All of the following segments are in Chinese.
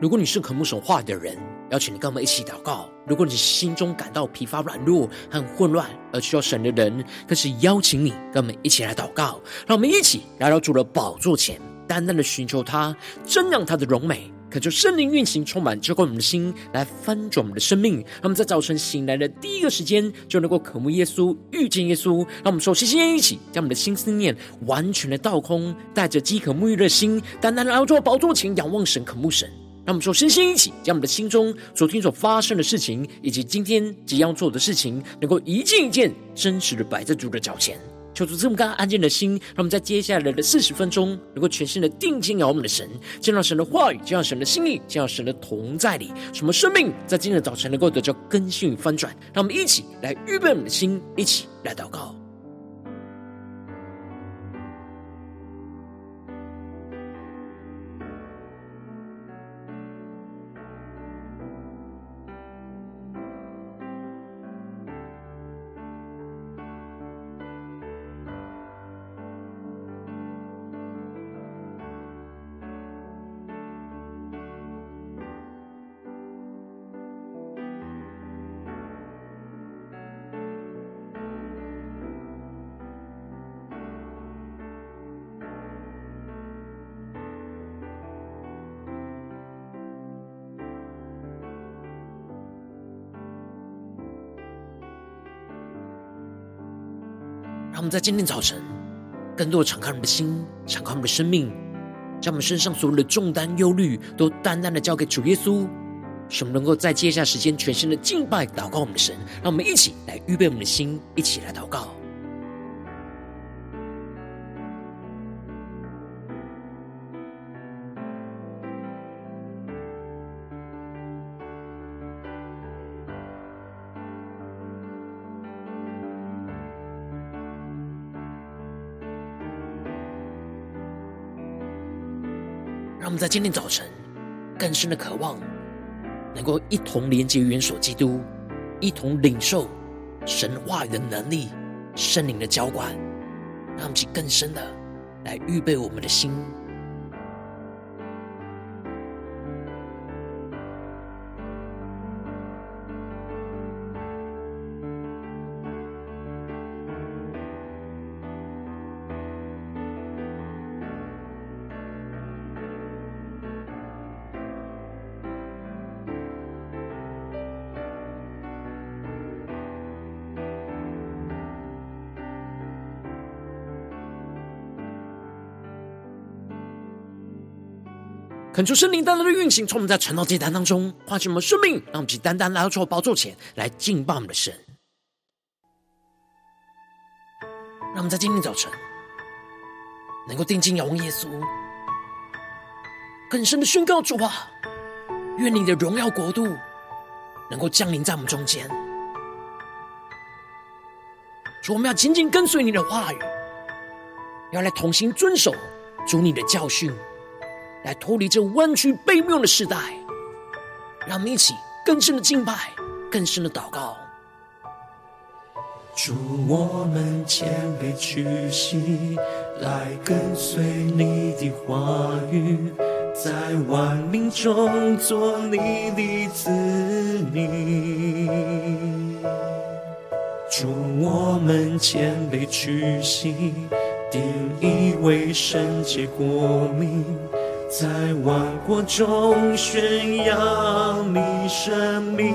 如果你是渴慕神话的人，邀请你跟我们一起祷告；如果你心中感到疲乏、软弱和混乱而需要神的人，更是邀请你跟我们一起来祷告。让我们一起来到主的宝座前，单单的寻求他，瞻仰他的荣美，恳求圣灵运行，充满浇灌我们的心，来翻转我们的生命。让我们在早晨醒来的第一个时间，就能够渴慕耶稣、遇见耶稣。让我们首先先一起将我们的心思念完全的倒空，带着饥渴沐浴的心，单单的来到主的宝座前，仰望神、渴慕神。让我们说，身心一起，将我们的心中昨天所发生的事情，以及今天即将做的事情，能够一件一件真实的摆在主的脚前，求主这么干安静的心，让我们在接下来的四十分钟，能够全心的定睛仰望我们的神，见到神的话语，见到神的心意，见到神的同在里，什么生命在今天的早晨能够得到更新与翻转。让我们一起来预备我们的心，一起来祷告。让我们在今天早晨，更多的敞开我们的心，敞开我们的生命，将我们身上所有的重担、忧虑，都淡淡的交给主耶稣，使我们能够在接下时间全身的敬拜、祷告我们的神。让我们一起来预备我们的心，一起来祷告。今天早晨更深的渴望，能够一同连接元首基督，一同领受神话语的能力、圣灵的浇灌，让我们去更深的来预备我们的心。恳求圣灵单单的运行，从我们在晨祷祭坛当中唤醒我们生命，让我们去单单来到主宝座前来敬拜我们的神。让我们在今天早晨能够定睛仰望耶稣，更深的宣告主啊，愿你的荣耀国度能够降临在我们中间。主，我们要紧紧跟随你的话语，要来同心遵守主你的教训。来脱离这弯曲悖谬的时代，让我们一起更深的敬拜，更深的祷告。祝，我们谦卑屈膝，来跟随你的话语，在万民中做你的子民。祝，我们谦卑屈膝，定义为圣洁国民。在万国中宣扬你生命。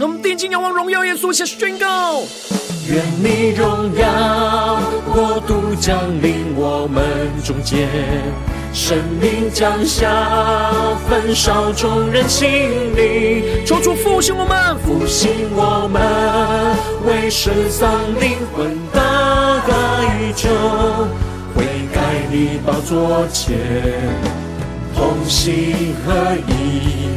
我们定睛仰望荣耀耶稣，下宣告：愿你荣耀国度降临我们中间，生命降下，焚烧众人心灵。求主复兴我们，复兴我们，为失丧灵魂大代救。你宝座前，同心合意，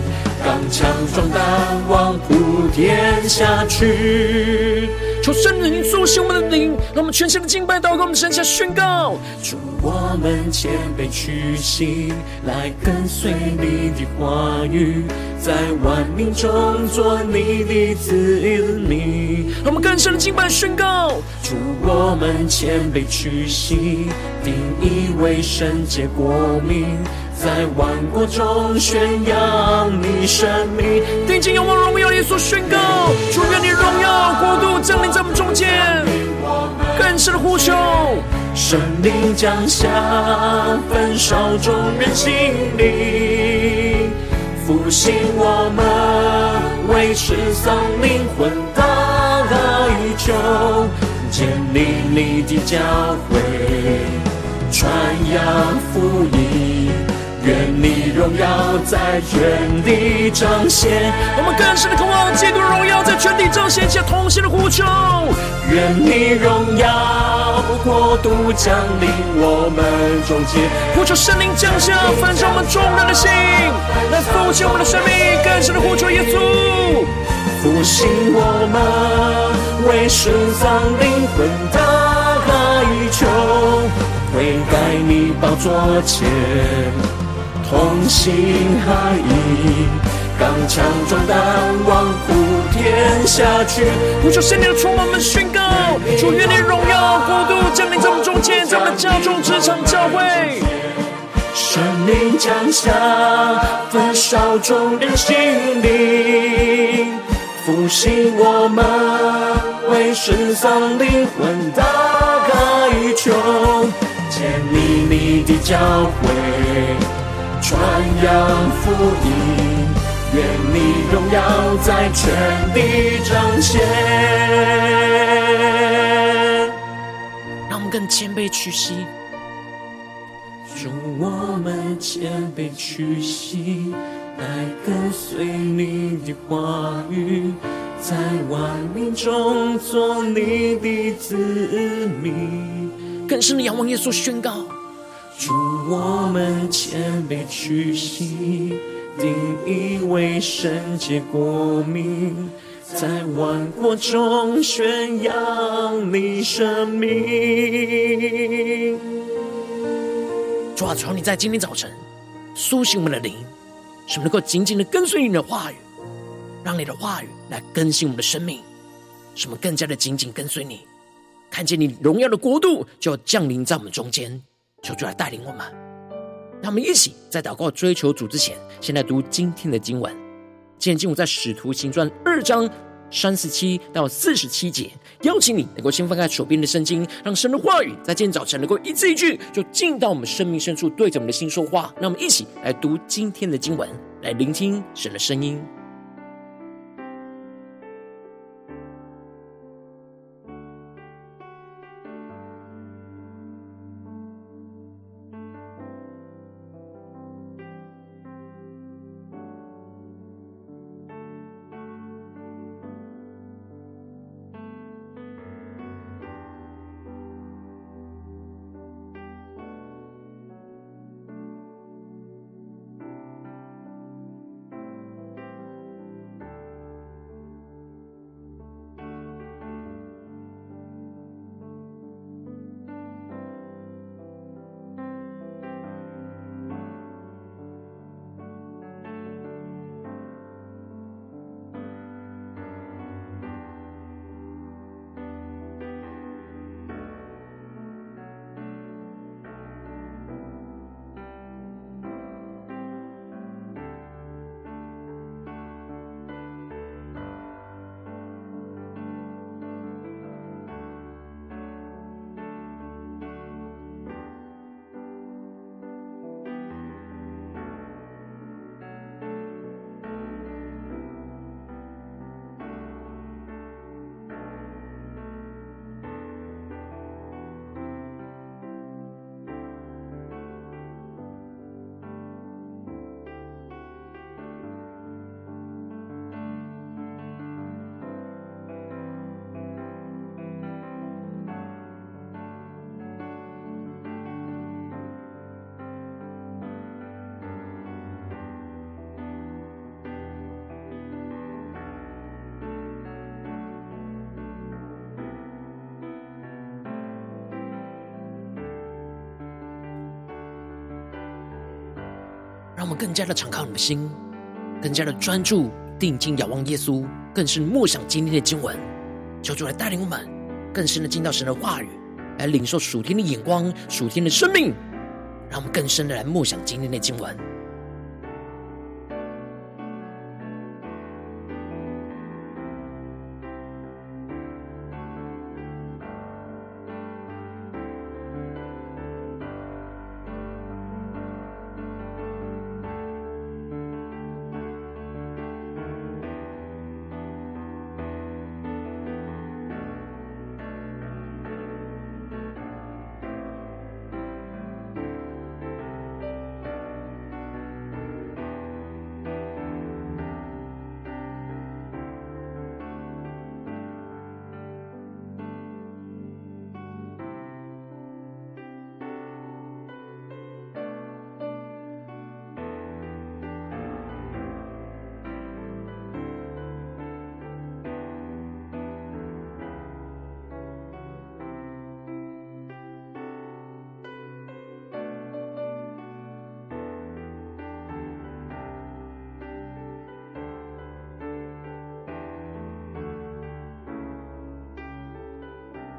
刚强壮胆，往普天下去。求圣灵苏醒我们的灵，让我们全心的敬拜祷告，我们神下宣告：主，我们谦卑屈膝，来跟随你的话语，在万民中做你的子民。让我们更深的敬拜宣告：主，我们谦卑屈膝，定义为圣洁国民。在万国中宣扬你生命。定睛仰望荣耀耶稣，宣告：主愿你荣耀国度降临在我们中间，更深的呼求，圣灵降下，焚烧众人心灵，复兴我们为失丧灵魂代求，建立你的教会。传扬福音，愿你荣耀在全地彰显。我们更深的渴望，基督荣耀在全地彰显，下同心的呼求。愿你荣耀国度降临我们中间，呼求圣灵降下，焚烧我们众人的心，来复兴我们的生命。更深的呼求耶稣，复兴我们为失丧灵魂代求。跪在你宝座前，同心合意，刚强壮胆，往普天下去。呼求圣灵的充满，我们宣告：主愿你荣耀国度降临在我们中间，在我们家中、职场、教会。圣灵降下，焚烧众人心灵，复兴我们为失丧灵魂大开求。建立你的教会，传扬福音，愿你荣耀在全地彰显。让我们更谦卑屈膝，让我们谦卑屈膝，来跟随你的话语，在万民中做你的子民。更深的仰望耶稣，宣告：主，我们谦卑屈膝，定义为圣洁国民，在万国中宣扬你生命。主啊，求你在今天早晨苏醒我们的灵，使我们能够紧紧的跟随你的话语，让你的话语来更新我们的生命，使我们更加的紧紧跟随你。看见你荣耀的国度就要降临在我们中间，求主来带领我们。让我们一起在祷告追求主之前，先来读今天的经文。今天经文在使徒行传二章三十七到四十七节。邀请你能够先翻开手边的圣经，让神的话语在今天早晨能够一字一句就进到我们生命深处，对着我们的心说话。让我们一起来读今天的经文，来聆听神的声音。让我们更加的敞开我们的心，更加的专注、定睛、仰望耶稣，更是默想今天的经文。求主来带领我们，更深的进到神的话语，来领受属天的眼光、属天的生命，让我们更深的来默想今天的经文。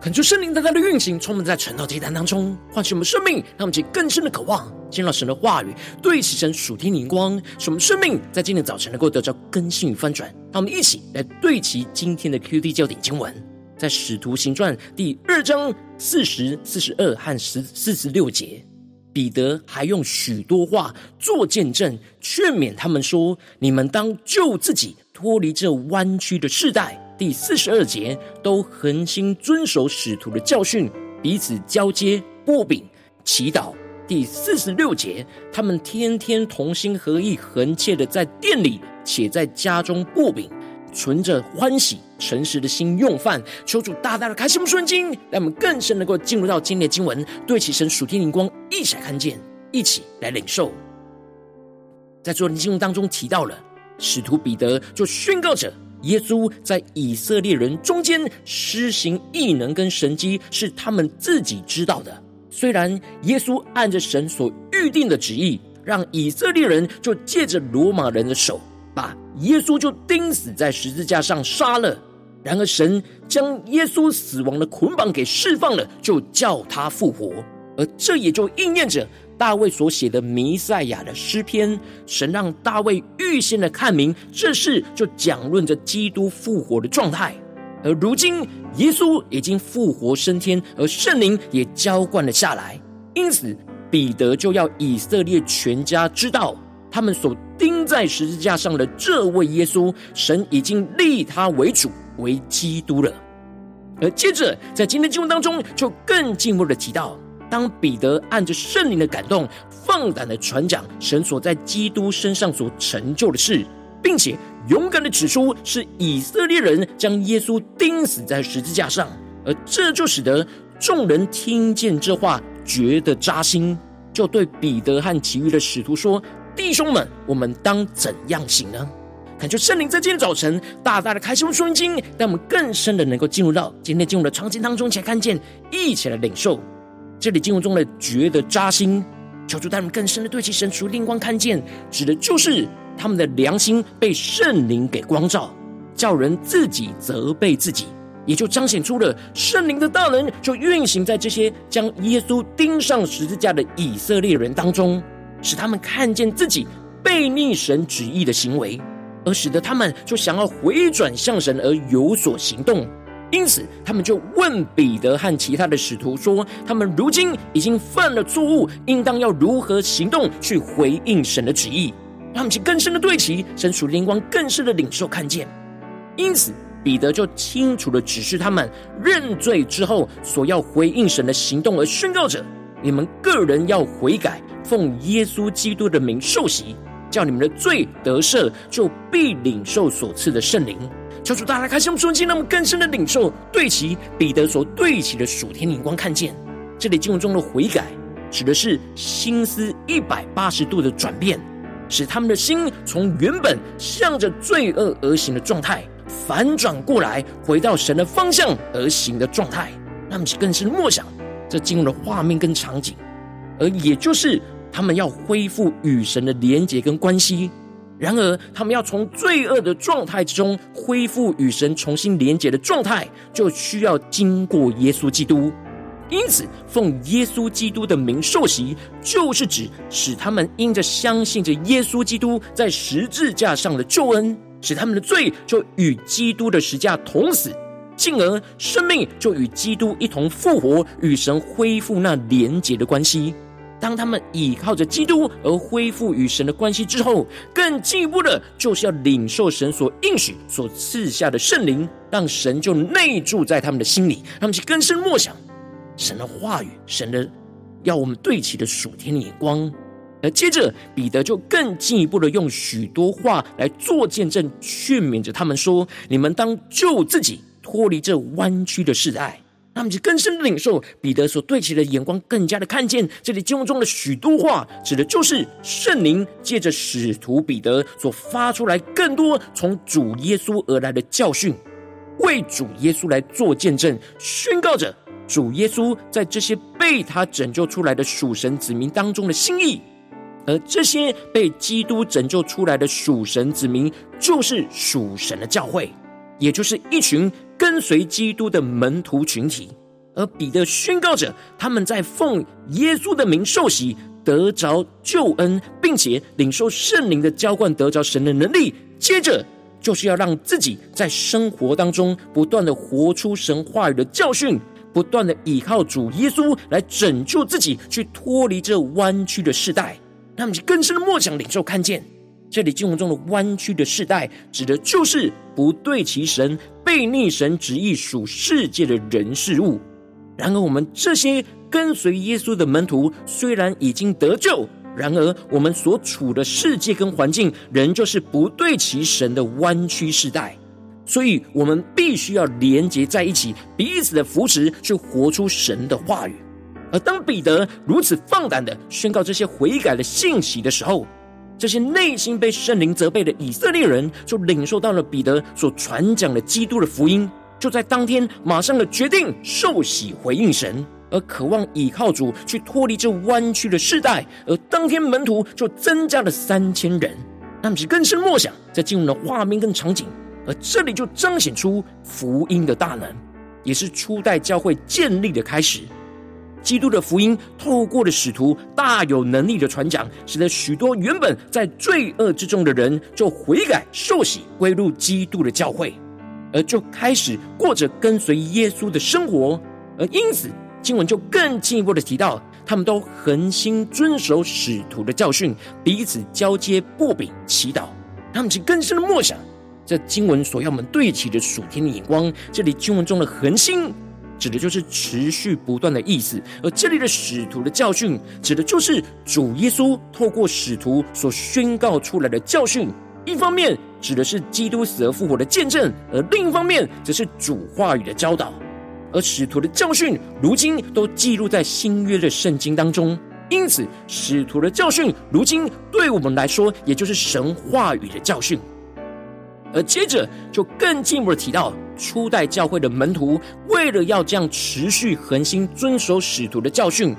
恳求圣灵在他的运行，充满在晨祷祭坛当中，唤醒我们生命，让我们起更深的渴望，见到神的话语，对齐神属天灵光，使我们生命在今天早晨能够得到更新与翻转。让我们一起来对齐今天的 QD 焦点经文，在使徒行传第二章四十四十二和十四十六节，彼得还用许多话做见证，劝勉他们说：“你们当救自己，脱离这弯曲的世代。”第四十二节，都恒心遵守使徒的教训，彼此交接、擘饼、祈祷。第四十六节，他们天天同心合意、恒切的在店里，且在家中擘饼，存着欢喜、诚实的心用饭。求主大大的开启我们顺经，让我们更深能够进入到今天的经文，对其神属天灵光，一起来看见，一起来领受。在昨天经文当中提到了，使徒彼得就宣告着。耶稣在以色列人中间施行异能跟神迹，是他们自己知道的。虽然耶稣按着神所预定的旨意，让以色列人就借着罗马人的手把耶稣就钉死在十字架上杀了，然而神将耶稣死亡的捆绑给释放了，就叫他复活，而这也就应验着。大卫所写的弥赛亚的诗篇，神让大卫预先的看明这事，就讲论着基督复活的状态。而如今耶稣已经复活升天，而圣灵也浇灌了下来。因此彼得就要以色列全家知道，他们所钉在十字架上的这位耶稣，神已经立他为主为基督了。而接着在今天经文当中，就更进一步的提到。当彼得按着圣灵的感动，放胆的传讲神所在基督身上所成就的事，并且勇敢的指出是以色列人将耶稣钉死在十字架上，而这就使得众人听见这话，觉得扎心，就对彼得和其余的使徒说：“弟兄们，我们当怎样行呢？”恳求圣灵在今天早晨大大的开启我们属灵经，让我们更深的能够进入到今天进入的场景当中，才看见，一起来领受。这里经文中的觉得扎心，求主带们更深的对其神属灵光看见，指的就是他们的良心被圣灵给光照，叫人自己责备自己，也就彰显出了圣灵的大能，就运行在这些将耶稣钉上十字架的以色列人当中，使他们看见自己悖逆神旨意的行为，而使得他们就想要回转向神而有所行动。因此，他们就问彼得和其他的使徒说：“他们如今已经犯了错误，应当要如何行动去回应神的旨意？”让他们去更深的对齐神属灵光，更深的领受看见。因此，彼得就清楚的指示他们认罪之后所要回应神的行动，而宣告着：“你们个人要悔改，奉耶稣基督的名受洗，叫你们的罪得赦，就必领受所赐的圣灵。”求主大家开心，我们顺经，让我们更深的领受对齐彼得所对齐的属天灵光，看见这里经文中的悔改，指的是心思一百八十度的转变，使他们的心从原本向着罪恶而行的状态，反转过来，回到神的方向而行的状态。让我们更深默想这经文的画面跟场景，而也就是他们要恢复与神的连结跟关系。然而，他们要从罪恶的状态之中恢复与神重新连结的状态，就需要经过耶稣基督。因此，奉耶稣基督的名受洗，就是指使他们因着相信着耶稣基督在十字架上的救恩，使他们的罪就与基督的十字架同死，进而生命就与基督一同复活，与神恢复那连结的关系。当他们倚靠着基督而恢复与神的关系之后，更进一步的，就是要领受神所应许、所赐下的圣灵，让神就内住在他们的心里，让他们去更深默想。神的话语，神的要我们对齐的属天的眼光，而接着彼得就更进一步的用许多话来做见证，劝勉着他们说：“你们当救自己，脱离这弯曲的世代。”他们就更深的领受彼得所对齐的眼光，更加的看见这里经文中的许多话，指的就是圣灵借着使徒彼得所发出来更多从主耶稣而来的教训，为主耶稣来做见证，宣告着。主耶稣在这些被他拯救出来的属神子民当中的心意，而这些被基督拯救出来的属神子民，就是属神的教会，也就是一群跟随基督的门徒群体。而彼得宣告着，他们在奉耶稣的名受洗，得着救恩，并且领受圣灵的浇灌，得着神的能力。接着就是要让自己在生活当中不断的活出神话语的教训。不断的倚靠主耶稣来拯救自己，去脱离这弯曲的世代。他们就更深的默想领受看见，这里经文中的弯曲的世代，指的就是不对其神、背逆神旨意属世界的人事物。然而，我们这些跟随耶稣的门徒，虽然已经得救，然而我们所处的世界跟环境，仍旧是不对其神的弯曲世代。所以，我们必须要连结在一起，彼此的扶持，去活出神的话语。而当彼得如此放胆的宣告这些悔改的信息的时候，这些内心被圣灵责备的以色列人，就领受到了彼得所传讲的基督的福音，就在当天马上的决定受洗回应神，而渴望倚靠主去脱离这弯曲的世代。而当天门徒就增加了三千人，那么是更深默想，在进入了画面跟场景。而这里就彰显出福音的大能，也是初代教会建立的开始。基督的福音透过了使徒大有能力的传讲，使得许多原本在罪恶之中的人就悔改受洗归入基督的教会，而就开始过着跟随耶稣的生活。而因此，经文就更进一步的提到，他们都恒心遵守使徒的教训，彼此交接擘饼祈祷，他们去更深的默想。这经文所要我们对齐的属天的眼光，这里经文中的恒心，指的就是持续不断的意思；而这里的使徒的教训，指的就是主耶稣透过使徒所宣告出来的教训。一方面指的是基督死而复活的见证，而另一方面则是主话语的教导。而使徒的教训，如今都记录在新约的圣经当中，因此使徒的教训，如今对我们来说，也就是神话语的教训。而接着就更进一步的提到，初代教会的门徒为了要这样持续恒心遵守使徒的教训，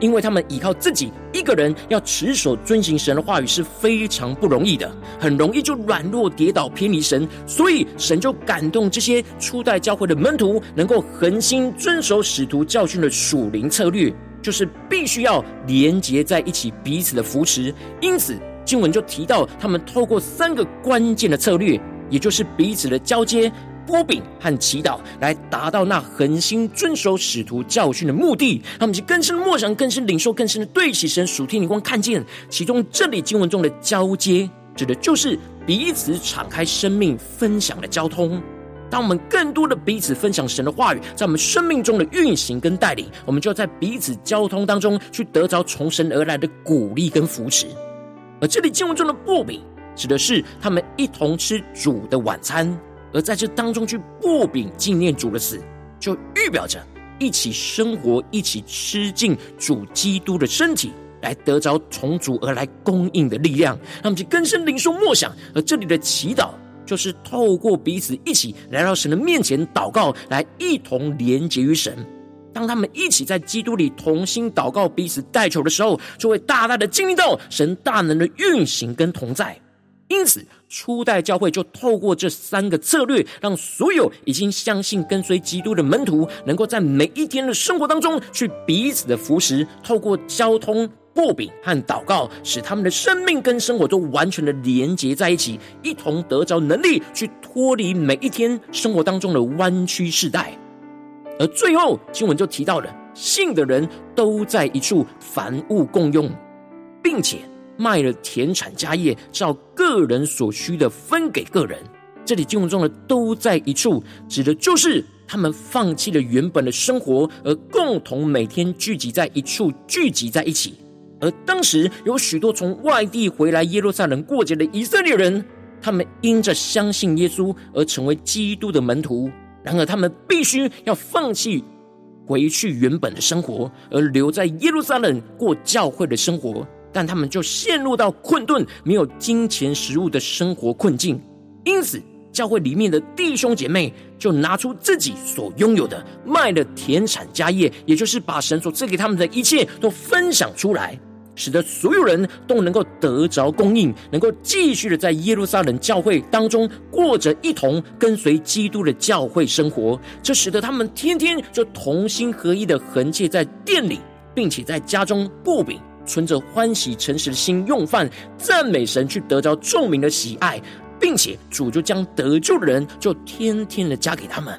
因为他们依靠自己一个人要持守遵行神的话语是非常不容易的，很容易就软弱跌倒偏离神，所以神就感动这些初代教会的门徒能够恒心遵守使徒教训的属灵策略，就是必须要连结在一起，彼此的扶持。因此。经文就提到，他们透过三个关键的策略，也就是彼此的交接、波饼和祈祷，来达到那恒心遵守使徒教训的目的。他们就更深的默想、更深领受、更深的对齐神属天灵光，看见其中这里经文中的交接，指的就是彼此敞开生命分享的交通。当我们更多的彼此分享神的话语，在我们生命中的运行跟带领，我们就在彼此交通当中去得着从神而来的鼓励跟扶持。而这里经文中的擘饼，指的是他们一同吃主的晚餐，而在这当中去擘饼纪念主的死，就预表着一起生活、一起吃尽主基督的身体，来得着从主而来供应的力量。他们就更深灵受默想。而这里的祈祷，就是透过彼此一起来到神的面前祷告，来一同连结于神。当他们一起在基督里同心祷告、彼此代求的时候，就会大大的经历到神大能的运行跟同在。因此，初代教会就透过这三个策略，让所有已经相信跟随基督的门徒，能够在每一天的生活当中去彼此的扶持，透过交通、擘饼和祷告，使他们的生命跟生活都完全的连结在一起，一同得着能力去脱离每一天生活当中的弯曲世代。而最后，经文就提到了，信的人都在一处，凡物共用，并且。卖了田产家业，照个人所需的分给个人。这里经文中的“都在一处”，指的就是他们放弃了原本的生活，而共同每天聚集在一处，聚集在一起。而当时有许多从外地回来耶路撒冷过节的以色列人，他们因着相信耶稣而成为基督的门徒。然而，他们必须要放弃回去原本的生活，而留在耶路撒冷过教会的生活。但他们就陷入到困顿、没有金钱食物的生活困境，因此教会里面的弟兄姐妹就拿出自己所拥有的，卖了田产家业，也就是把神所赐给他们的一切都分享出来，使得所有人都能够得着供应，能够继续的在耶路撒冷教会当中过着一同跟随基督的教会生活。这使得他们天天就同心合一的恒切在店里，并且在家中擘饼。存着欢喜诚实的心用饭，赞美神，去得着众民的喜爱，并且主就将得救的人就天天的加给他们。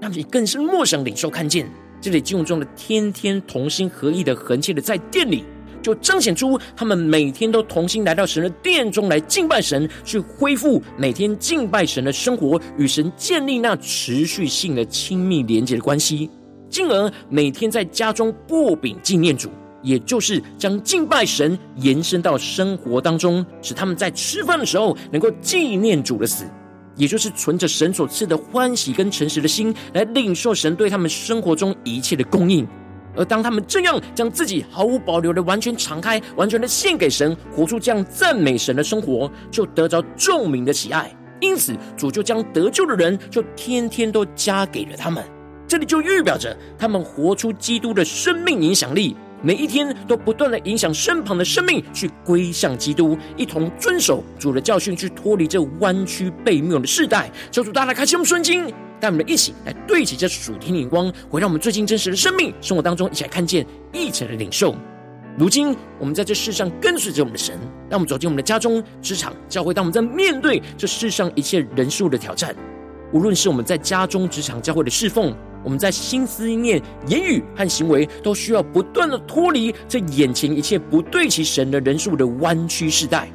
那么你更是莫想领受看见这里经文中的天天同心合意的恒切的在店里，就彰显出他们每天都同心来到神的殿中来敬拜神，去恢复每天敬拜神的生活，与神建立那持续性的亲密连接的关系，进而每天在家中擘饼纪念主。也就是将敬拜神延伸到生活当中，使他们在吃饭的时候能够纪念主的死，也就是存着神所赐的欢喜跟诚实的心来领受神对他们生活中一切的供应。而当他们这样将自己毫无保留的完全敞开、完全的献给神，活出这样赞美神的生活，就得着众民的喜爱。因此，主就将得救的人就天天都加给了他们。这里就预表着他们活出基督的生命影响力。每一天都不断的影响身旁的生命，去归向基督，一同遵守主的教训，去脱离这弯曲背谬的世代。求主大大开启我们顺经，带我们一起来对齐这属天的眼光，回到我们最近真实的生命生活当中，一起来看见，一起来领受。如今我们在这世上跟随着我们的神，让我们走进我们的家中、职场、教会。当我们在面对这世上一切人数的挑战，无论是我们在家中、职场、教会的侍奉。我们在心思意念、言语和行为，都需要不断的脱离这眼前一切不对其神的人数的弯曲世代。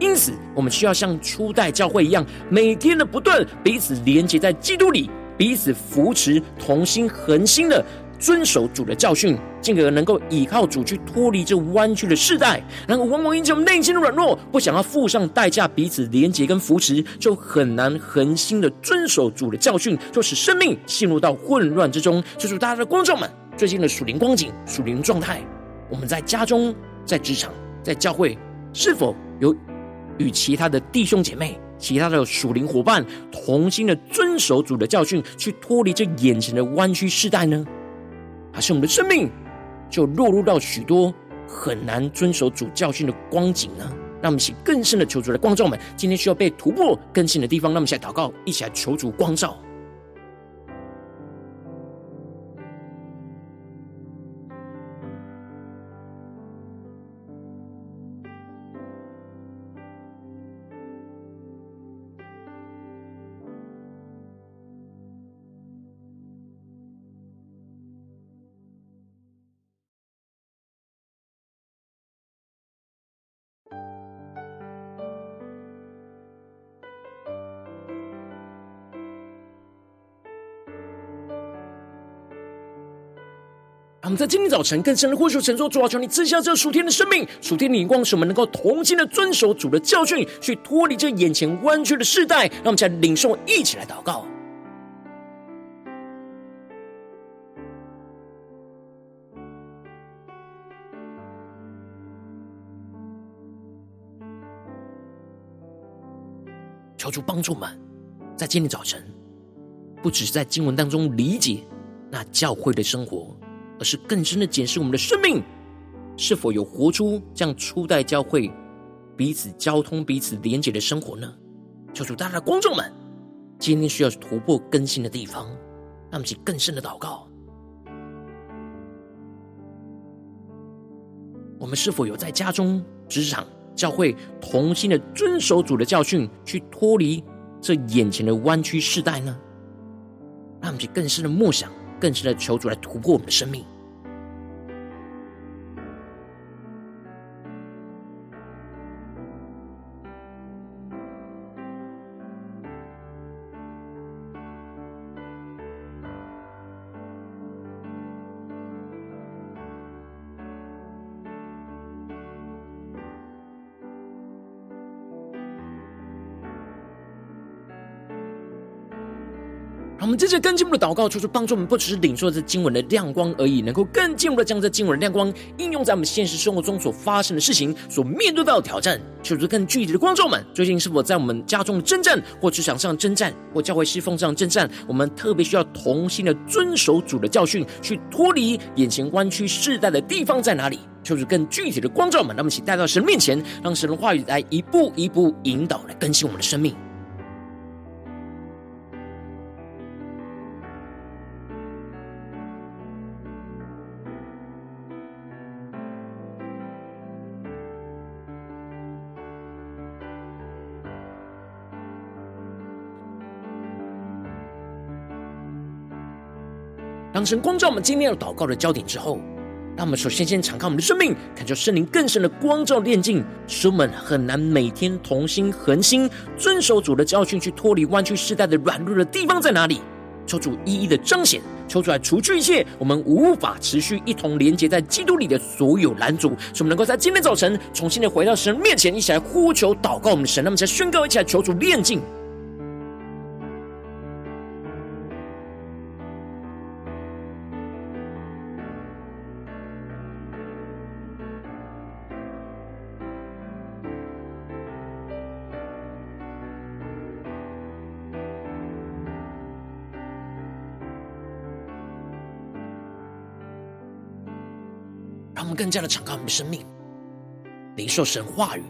因此，我们需要像初代教会一样，每天的不断彼此连接在基督里，彼此扶持，同心恒心的。遵守主的教训，进而能够依靠主去脱离这弯曲的世代。然后，往往因着我们内心的软弱，不想要付上代价，彼此连结跟扶持，就很难恒心的遵守主的教训，就使生命陷入到混乱之中。求主大家的观众们，最近的属灵光景、属灵状态，我们在家中、在职场、在教会，是否有与其他的弟兄姐妹、其他的属灵伙伴同心的遵守主的教训，去脱离这眼前的弯曲世代呢？还是我们的生命就落入到许多很难遵守主教训的光景呢？让我们一起更深的求主来光照我们，今天需要被突破更新的地方。让我们一起来祷告，一起来求主光照。在今天早晨更深的呼求，神说：主啊，求你赐下这属天的生命、属天的眼光，使我们能够同心的遵守主的教训，去脱离这眼前弯曲的世代。让我们在领受，一起来祷告。求主帮助们，在今天早晨，不只是在经文当中理解那教会的生活。是更深的检视我们的生命，是否有活出这样初代教会彼此交通、彼此连结的生活呢？求主，大家的观众们，今天需要突破更新的地方，让我们去更深的祷告。我们是否有在家中、职场、教会同心的遵守主的教训，去脱离这眼前的弯曲世代呢？让我们去更深的默想，更深的求主来突破我们的生命。们这次更进一步的祷告，求主帮助我们，不只是领受这经文的亮光而已，能够更进一步的将这经文的亮光应用在我们现实生活中所发生的事情、所面对到的挑战。求主更具体的观众们，最近是否在我们家中的征战，或职场上征战，或教会侍奉上征战？我们特别需要同心的遵守主的教训，去脱离眼前弯曲世代的地方在哪里？求主更具体的观众们，让我们一起带到神面前，让神的话语来一步一步引导，来更新我们的生命。当神光照我们今天要祷告的焦点之后，让我们首先先敞开我们的生命，感受圣灵更深的光照炼净，使我们很难每天同心恒心遵守主的教训，去脱离弯曲世代的软弱的地方在哪里？求主一一的彰显，求主来除去一切我们无法持续一同连接在基督里的所有拦阻，使我们能够在今天早晨重新的回到神面前，一起来呼求祷告我们的神，那么才宣告，一起来求主炼净。更加的敞开我们的生命，领受神话语，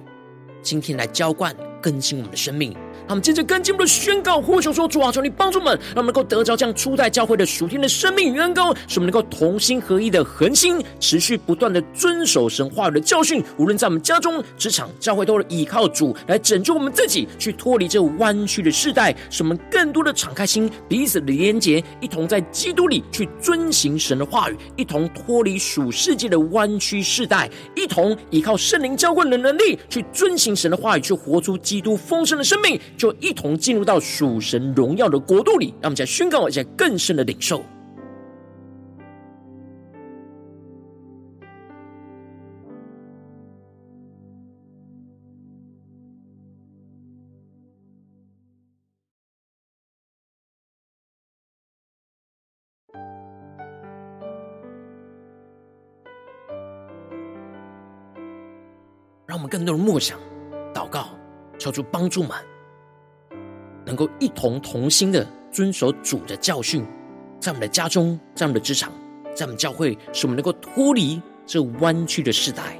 今天来浇灌更新我们的生命。让我们接着更进一步的宣告，呼求说：主啊，求你帮助我们，让我们能够得着这样初代教会的属天的生命与恩膏，使我们能够同心合一的恒心，持续不断的遵守神话语的教训。无论在我们家中、职场、教会，都是依靠主来拯救我们自己，去脱离这弯曲的世代，使我们更多的敞开心，彼此的连结，一同在基督里去遵行神的话语，一同脱离属世界的弯曲世代，一同依靠圣灵浇灌的能力，去遵行神的话语，去活出基督丰盛的生命。就一同进入到属神荣耀的国度里，让我们再宣告，一下更深的领受。让我们更多的默想、求主帮助们。能够一同同心的遵守主的教训，在我们的家中，在我们的职场，在我们教会，使我们能够脱离这弯曲的世代。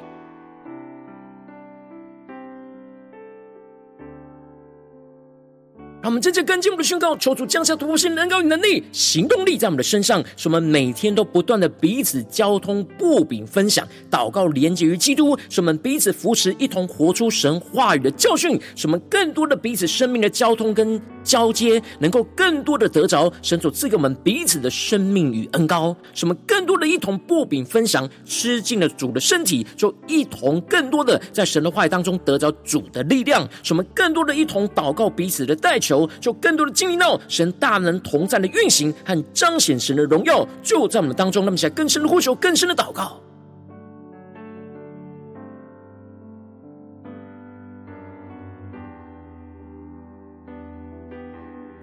让我们真正跟进我们的宣告，求主降下突破性能高与能力、行动力在我们的身上，使我们每天都不断的彼此交通、擘饼分享、祷告、连接于基督，使我们彼此扶持，一同活出神话语的教训，使我们更多的彼此生命的交通跟交接，能够更多的得着神所赐给我们彼此的生命与恩膏，使我们更多的一同擘饼分享，吃尽了主的身体，就一同更多的在神的话语当中得着主的力量，使我们更多的一同祷告彼此的代求。就更多的经历到神大能同在的运行和彰显神的荣耀，就在我们当中。那么，现在更深的呼求，更深的祷告，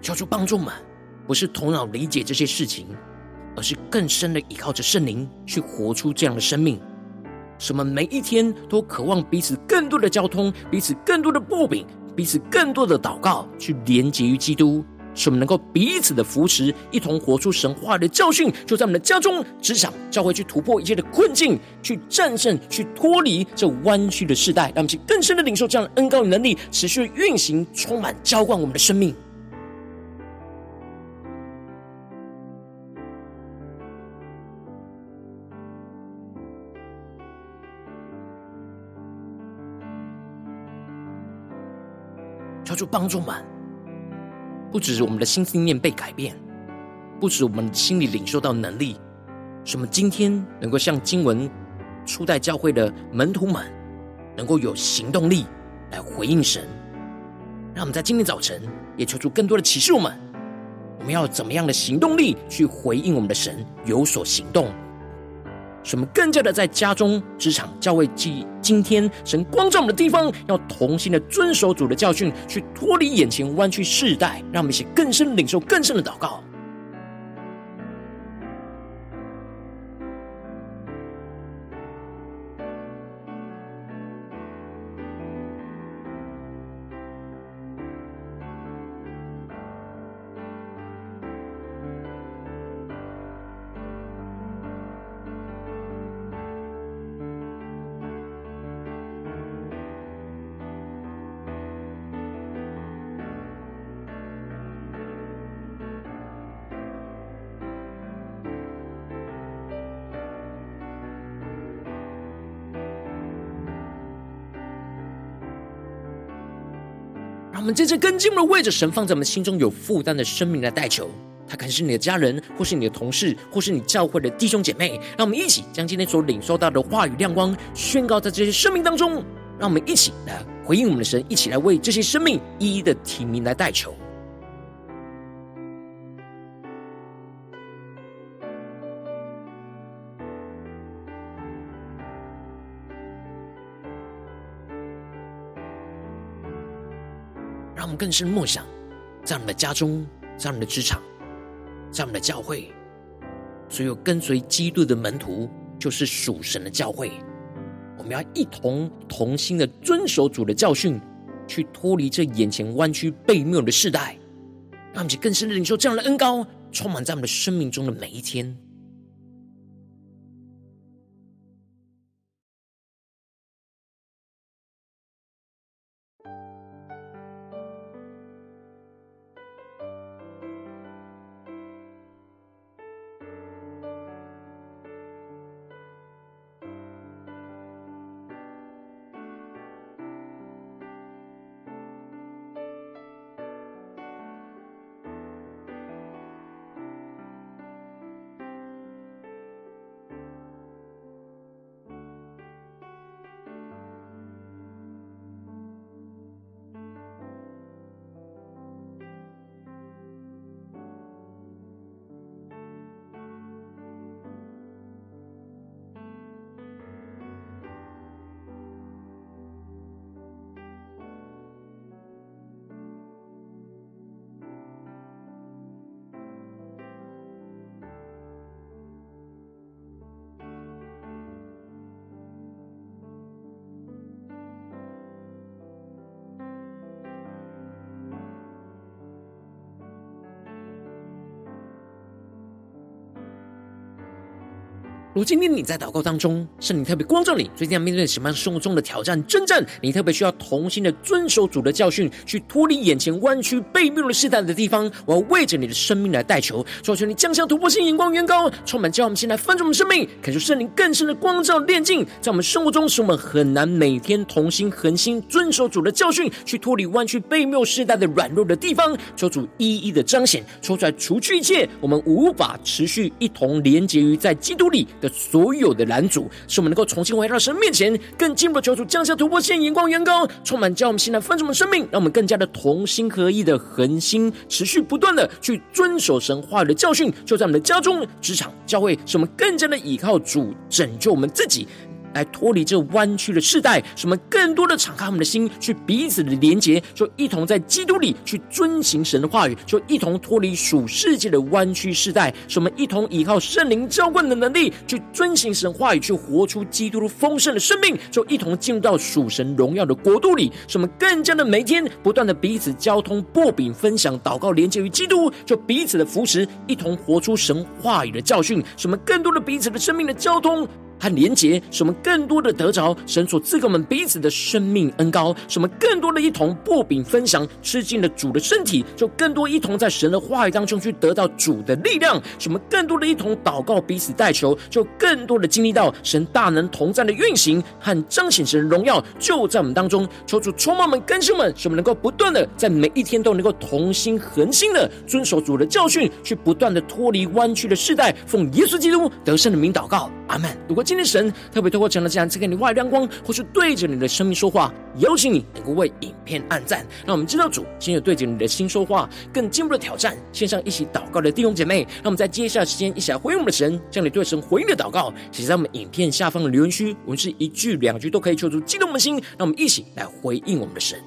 求主帮助们，不是头脑理解这些事情，而是更深的依靠着圣灵去活出这样的生命。什么每一天都渴望彼此更多的交通，彼此更多的擘饼。彼此更多的祷告，去连接于基督，使我们能够彼此的扶持，一同活出神话的教训，就在我们的家中、职场、教会去突破一切的困境，去战胜、去脱离这弯曲的世代，让我们去更深的领受这样的恩膏与能力，持续运行，充满浇灌我们的生命。主帮助我们。不只是我们的心思念被改变，不止我们心里领受到能力，使我们今天能够像经文初代教会的门徒们，能够有行动力来回应神。让我们在今天早晨也求出更多的启示，我们我们要怎么样的行动力去回应我们的神，有所行动。使我们更加的在家中、职场、教会及今天神光照我们的地方，要同心的遵守主的教训，去脱离眼前弯曲世代，让我们一起更深领受更深的祷告。们在这根基的为着神放在我们心中有负担的生命来代求，他可能是你的家人，或是你的同事，或是你教会的弟兄姐妹。让我们一起将今天所领受到的话语亮光宣告在这些生命当中。让我们一起来回应我们的神，一起来为这些生命一一的提名来代求。更深默想，在我们的家中，在我们的职场，在我们的教会，所有跟随基督的门徒，就是属神的教会。我们要一同同心的遵守主的教训，去脱离这眼前弯曲悖谬的世代，让我们更深的领受这样的恩膏，充满在我们的生命中的每一天。如今天你在祷告当中，圣灵特别光照你，最近要面对什么样生活中的挑战、征战？你特别需要同心的遵守主的教训，去脱离眼前弯曲背谬的世代的地方。我要为着你的生命来代求，求求你降下突破性眼光，远高，充满叫我们先来翻转我们生命，感受圣灵更深的光照炼净，在我们生活中，使我们很难每天同心恒心遵守主的教训，去脱离弯曲背谬世代的软弱的地方。求主一一的彰显，抽出来除去一切我们无法持续一同连结于在基督里的所有的拦阻，使我们能够重新回到神面前，更进一步求主降下突破线，眼光远高，充满将我们新的丰盛的生命，让我们更加的同心合意的恒心，持续不断的去遵守神话语的教训，就在我们的家中、职场、教会，使我们更加的依靠主拯救我们自己，来脱离这弯曲的世代，使我们更多的敞开我们的心，去彼此的连结，就一同在基督里去遵行神的话语，就一同脱离属世界的弯曲世代，使我们一同依靠圣灵浇灌的能力，去遵行神话语，去活出基督的丰盛的生命，就一同进入到属神荣耀的国度里，使我们更加的每天不断的彼此交通、擘饼分享、祷告，连接于基督，就彼此的扶持，一同活出神话语的教训，使我们更多的彼此的生命的交通。和连结，使我们更多的得着神所赐给我们彼此的生命恩膏，使我们更多的一同擘饼分享，吃尽了主的身体，就更多一同在神的话语当中去得到主的力量，使我们更多的一同祷告，彼此代求，就更多的经历到神大能同在的运行和彰显神荣耀，就在我们当中。求主充满我们、更新们，使我们能够不断的在每一天都能够同心恒心的遵守主的教训，去不断的脱离弯曲的世代，奉耶稣基督得胜的名祷告，阿门。如果今天神特别透过这样的这样赐给你话语亮光，或是对着你的生命说话，邀请你能够为影片按赞，让我们知道主今日对着你的心说话，更进一步的挑战。线上一起祷告的弟兄姐妹，让我们在接下来时间一起来回应我们的神，将你对神回应的祷告写在我们影片下方的留言区，我们是一句两句都可以求出激动我们的心，让我们一起来回应我们的神。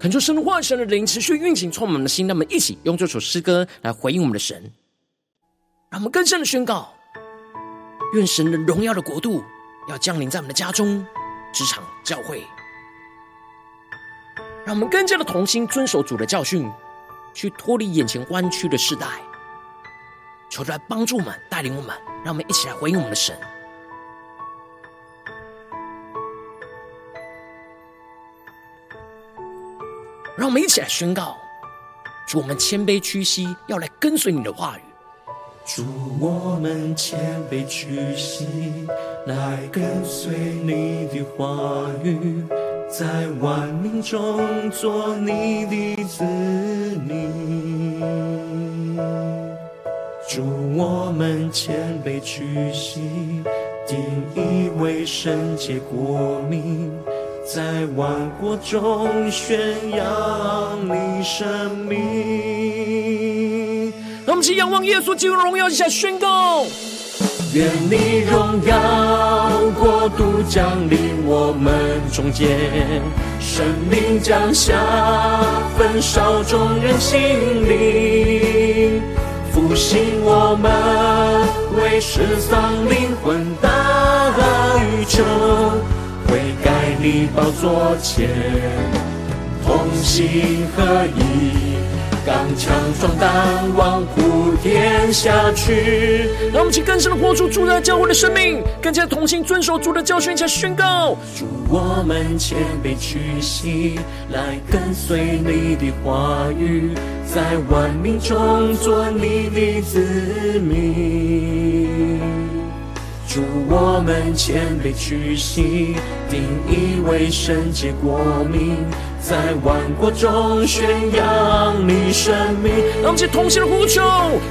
恳求神的话语、神的灵持续运行，充满我们的心。让我们一起用这首诗歌来回应我们的神，让我们更深的宣告：愿神的荣耀的国度要降临在我们的家中、职场、教会。让我们更加的同心，遵守主的教训，去脱离眼前弯曲的世代。求主来帮助我们，带领我们，让我们一起来回应我们的神。我们一起来宣告：主，我们谦卑屈膝，要来跟随你的话语。主，我们谦卑屈膝，来跟随你的话语，在万民中做你的子民。主，我们谦卑屈膝，定义为圣洁国民。在万国中宣扬你生命。让我们一起仰望耶稣基督荣耀，一起来宣告：愿你荣耀国度降临我们中间，生命降下，焚烧众人心灵，复兴我们为失丧灵魂大宇宙。悔改你宝座前，同心合一，刚强壮胆，往普天下去。让我们一起更深的活出主的教会的生命，更加同心遵守主的教训，加宣告：主，我们谦卑屈膝，来跟随你的话语，在万民中做你的子民。主，我们谦卑屈膝，定义为圣洁国民，在万国中宣扬你生命。让我们一起同心的呼求，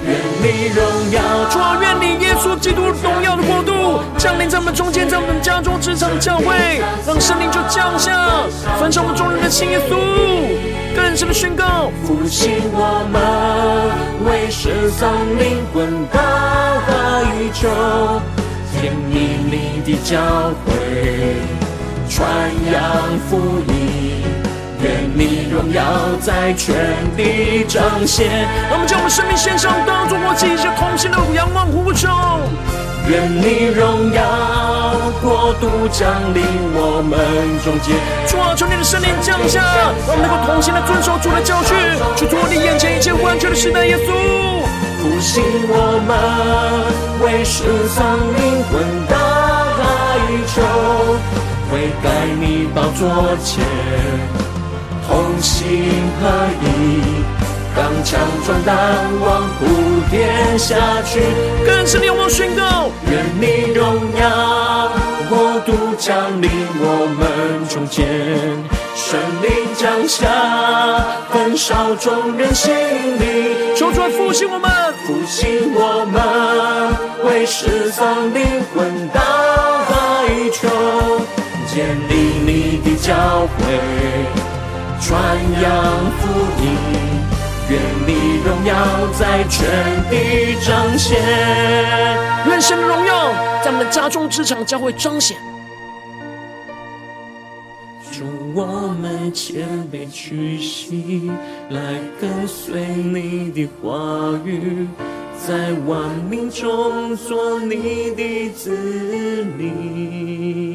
愿你荣耀，主，愿你耶稣基督荣耀的国度降临在我们中间，在我们家中、职场、教会，让圣灵就降下，焚烧我们众人的心。耶稣，更深的宣告，复兴我们为失丧灵魂大宇宙。甜蜜蜜的教会，传扬福音，愿你荣耀在全地彰显。让我们将我们生命献上，当作活祭，一起同心的仰望呼求。愿你荣耀国度降临我们中间。主啊，求你的圣灵降下，让我们能够同心的遵守主的教训，去脱离眼前一切弯曲的时代。耶稣。复兴我们为失丧灵魂大宇宙，悔改你宝座前，同心合一，刚强壮胆往不跌下去。更深的仰望宣告，愿你荣耀国度降临我们中间。生命降下，焚烧众人心里。求主复兴我们，复兴我们，为失丧灵魂到海穹，建立你的教会，传扬福音。愿你荣耀在全地彰显，愿神的荣耀在我们家中、职场、教会彰显。祝我们谦卑屈膝，来跟随你的话语，在万民中做你的子民。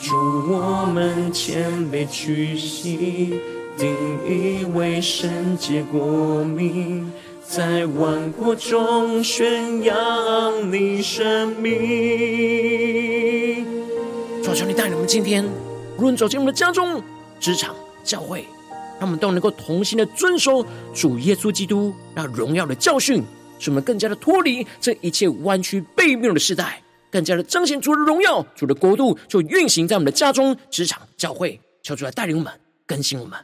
祝我们谦卑屈膝。定义为圣洁国民，在万国中宣扬你生命。求你带领我们今天，无论走进我们的家中、职场、教会，他们都能够同心的遵守主耶稣基督那荣耀的教训，使我们更加的脱离这一切弯曲悖谬的时代，更加的彰显主的荣耀，主的国度就运行在我们的家中、职场、教会。求主来带领我们，更新我们。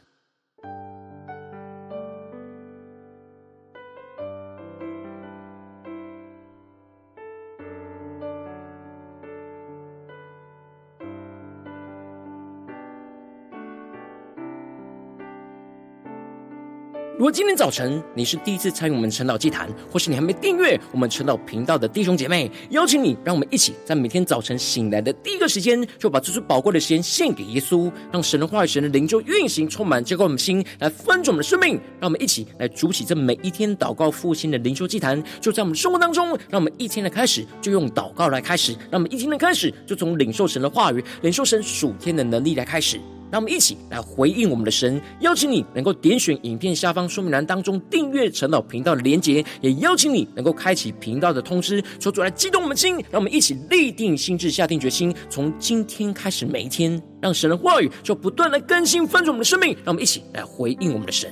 如果今天早晨你是第一次参与我们晨祷祭坛，或是你还没订阅我们晨祷频道的弟兄姐妹，邀请你，让我们一起在每天早晨醒来的第一个时间，就把这最宝贵的时间献给耶稣，让神的话语、神的灵就运行、充满，浇灌我们心，来翻转我们的生命。让我们一起来筑起这每一天祷告复兴的灵修祭坛，就在我们生活当中。让我们一天的开始就用祷告来开始，让我们一天的开始就从领受神的话语、领受神属天的能力来开始。让我们一起来回应我们的神，邀请你能够点选影片下方说明栏当中订阅陈老频道的连结，也邀请你能够开启频道的通知，说出来激动我们的心，让我们一起立定心志，下定决心，从今天开始每一天，让神的话语就不断的更新翻转我们的生命，让我们一起来回应我们的神。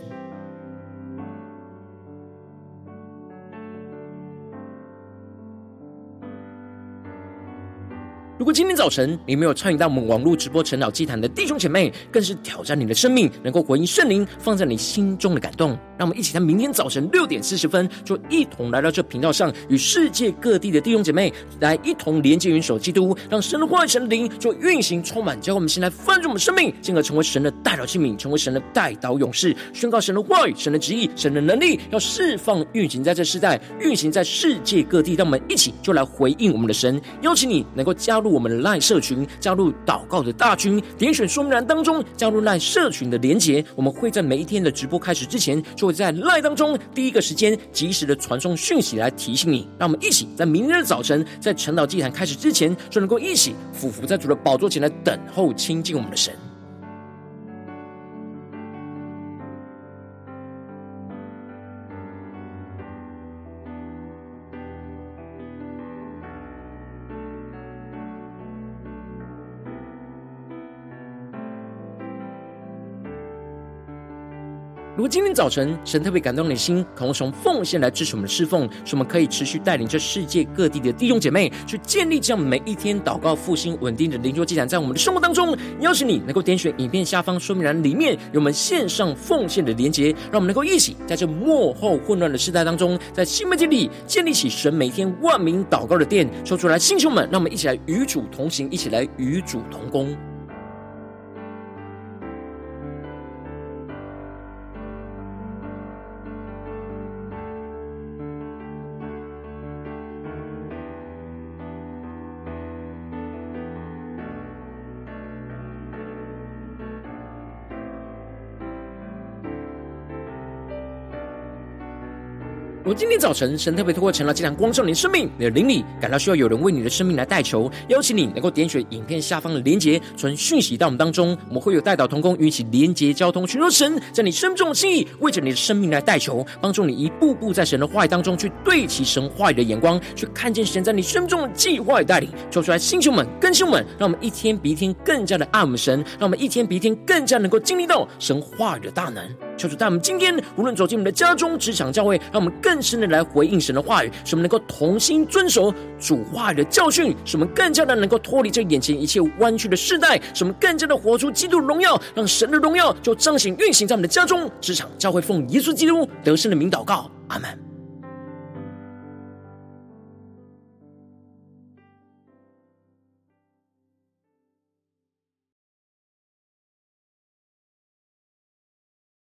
如果今天早晨你没有参与到我们网络直播晨祷祭坛的弟兄姐妹，更是挑战你的生命，能够回应圣灵放在你心中的感动。让我们一起在明天早晨六点四十分，就一同来到这频道上，与世界各地的弟兄姐妹来一同连接、元首基督，让神的话语、神的灵就运行、充满，叫我们先来翻转我们生命，进而成为神的代表器皿，成为神的代祷勇士，宣告神的话语、神的旨意、神的能力，要释放、运行在这世代，运行在世界各地。让我们一起就来回应我们的神，邀请你能够加入。我们的赖社群，加入祷告的大军，点选说明栏当中加入赖社群的连结。我们会在每一天的直播开始之前，就会在赖当中第一个时间及时的传送讯息来提醒你。让我们一起在明日的早晨，在晨祷祭坛开始之前，就能够一起俯伏在主的宝座前来等候亲近我们的神。如果今天早晨神特别感动你的心，渴望从奉献来支持我们的侍奉，使我们可以持续带领这世界各地的弟兄姐妹去建立这样每一天祷告复兴稳定的灵桌祭坛，在我们的生活当中，邀请你能够点选影片下方说明栏里面有我们线上奉献的连结，让我们能够一起在这幕后混乱的时代当中，在新媒体里建立起神每天万名祷告的殿，说出来，弟兄们，让我们一起来与主同行，一起来与主同工。今天早晨，神特别透过晨祷祭坛光照你的生命，你的灵里感到需要有人为你的生命来代求，邀请你能够点选影片下方的连结，传讯息到我们当中，我们会有代祷同工与其连结交通，寻求。神在你生命中的心意，为着你的生命来代求，帮助你一步步在神的话语当中去对齐神话语的眼光，去看见神在你生命中的计划与带领。求。出来，弟兄们、更新们，让我们一天比一天更加的爱我们神，让我们一天比一天更加能够经历到神话语的大能。求。主带我们今天无论走进我们的家中、职场、教会，让我们更。圣的来回应神的话语，使我们能够同心遵守主话语的教训，使我们更加的能够脱离这眼前一切弯曲的世代，使我们更加的活出基督的荣耀，让神的荣耀就彰显运行在我们的家中、职场、教会，奉耶稣基督得胜的名祷告，阿门。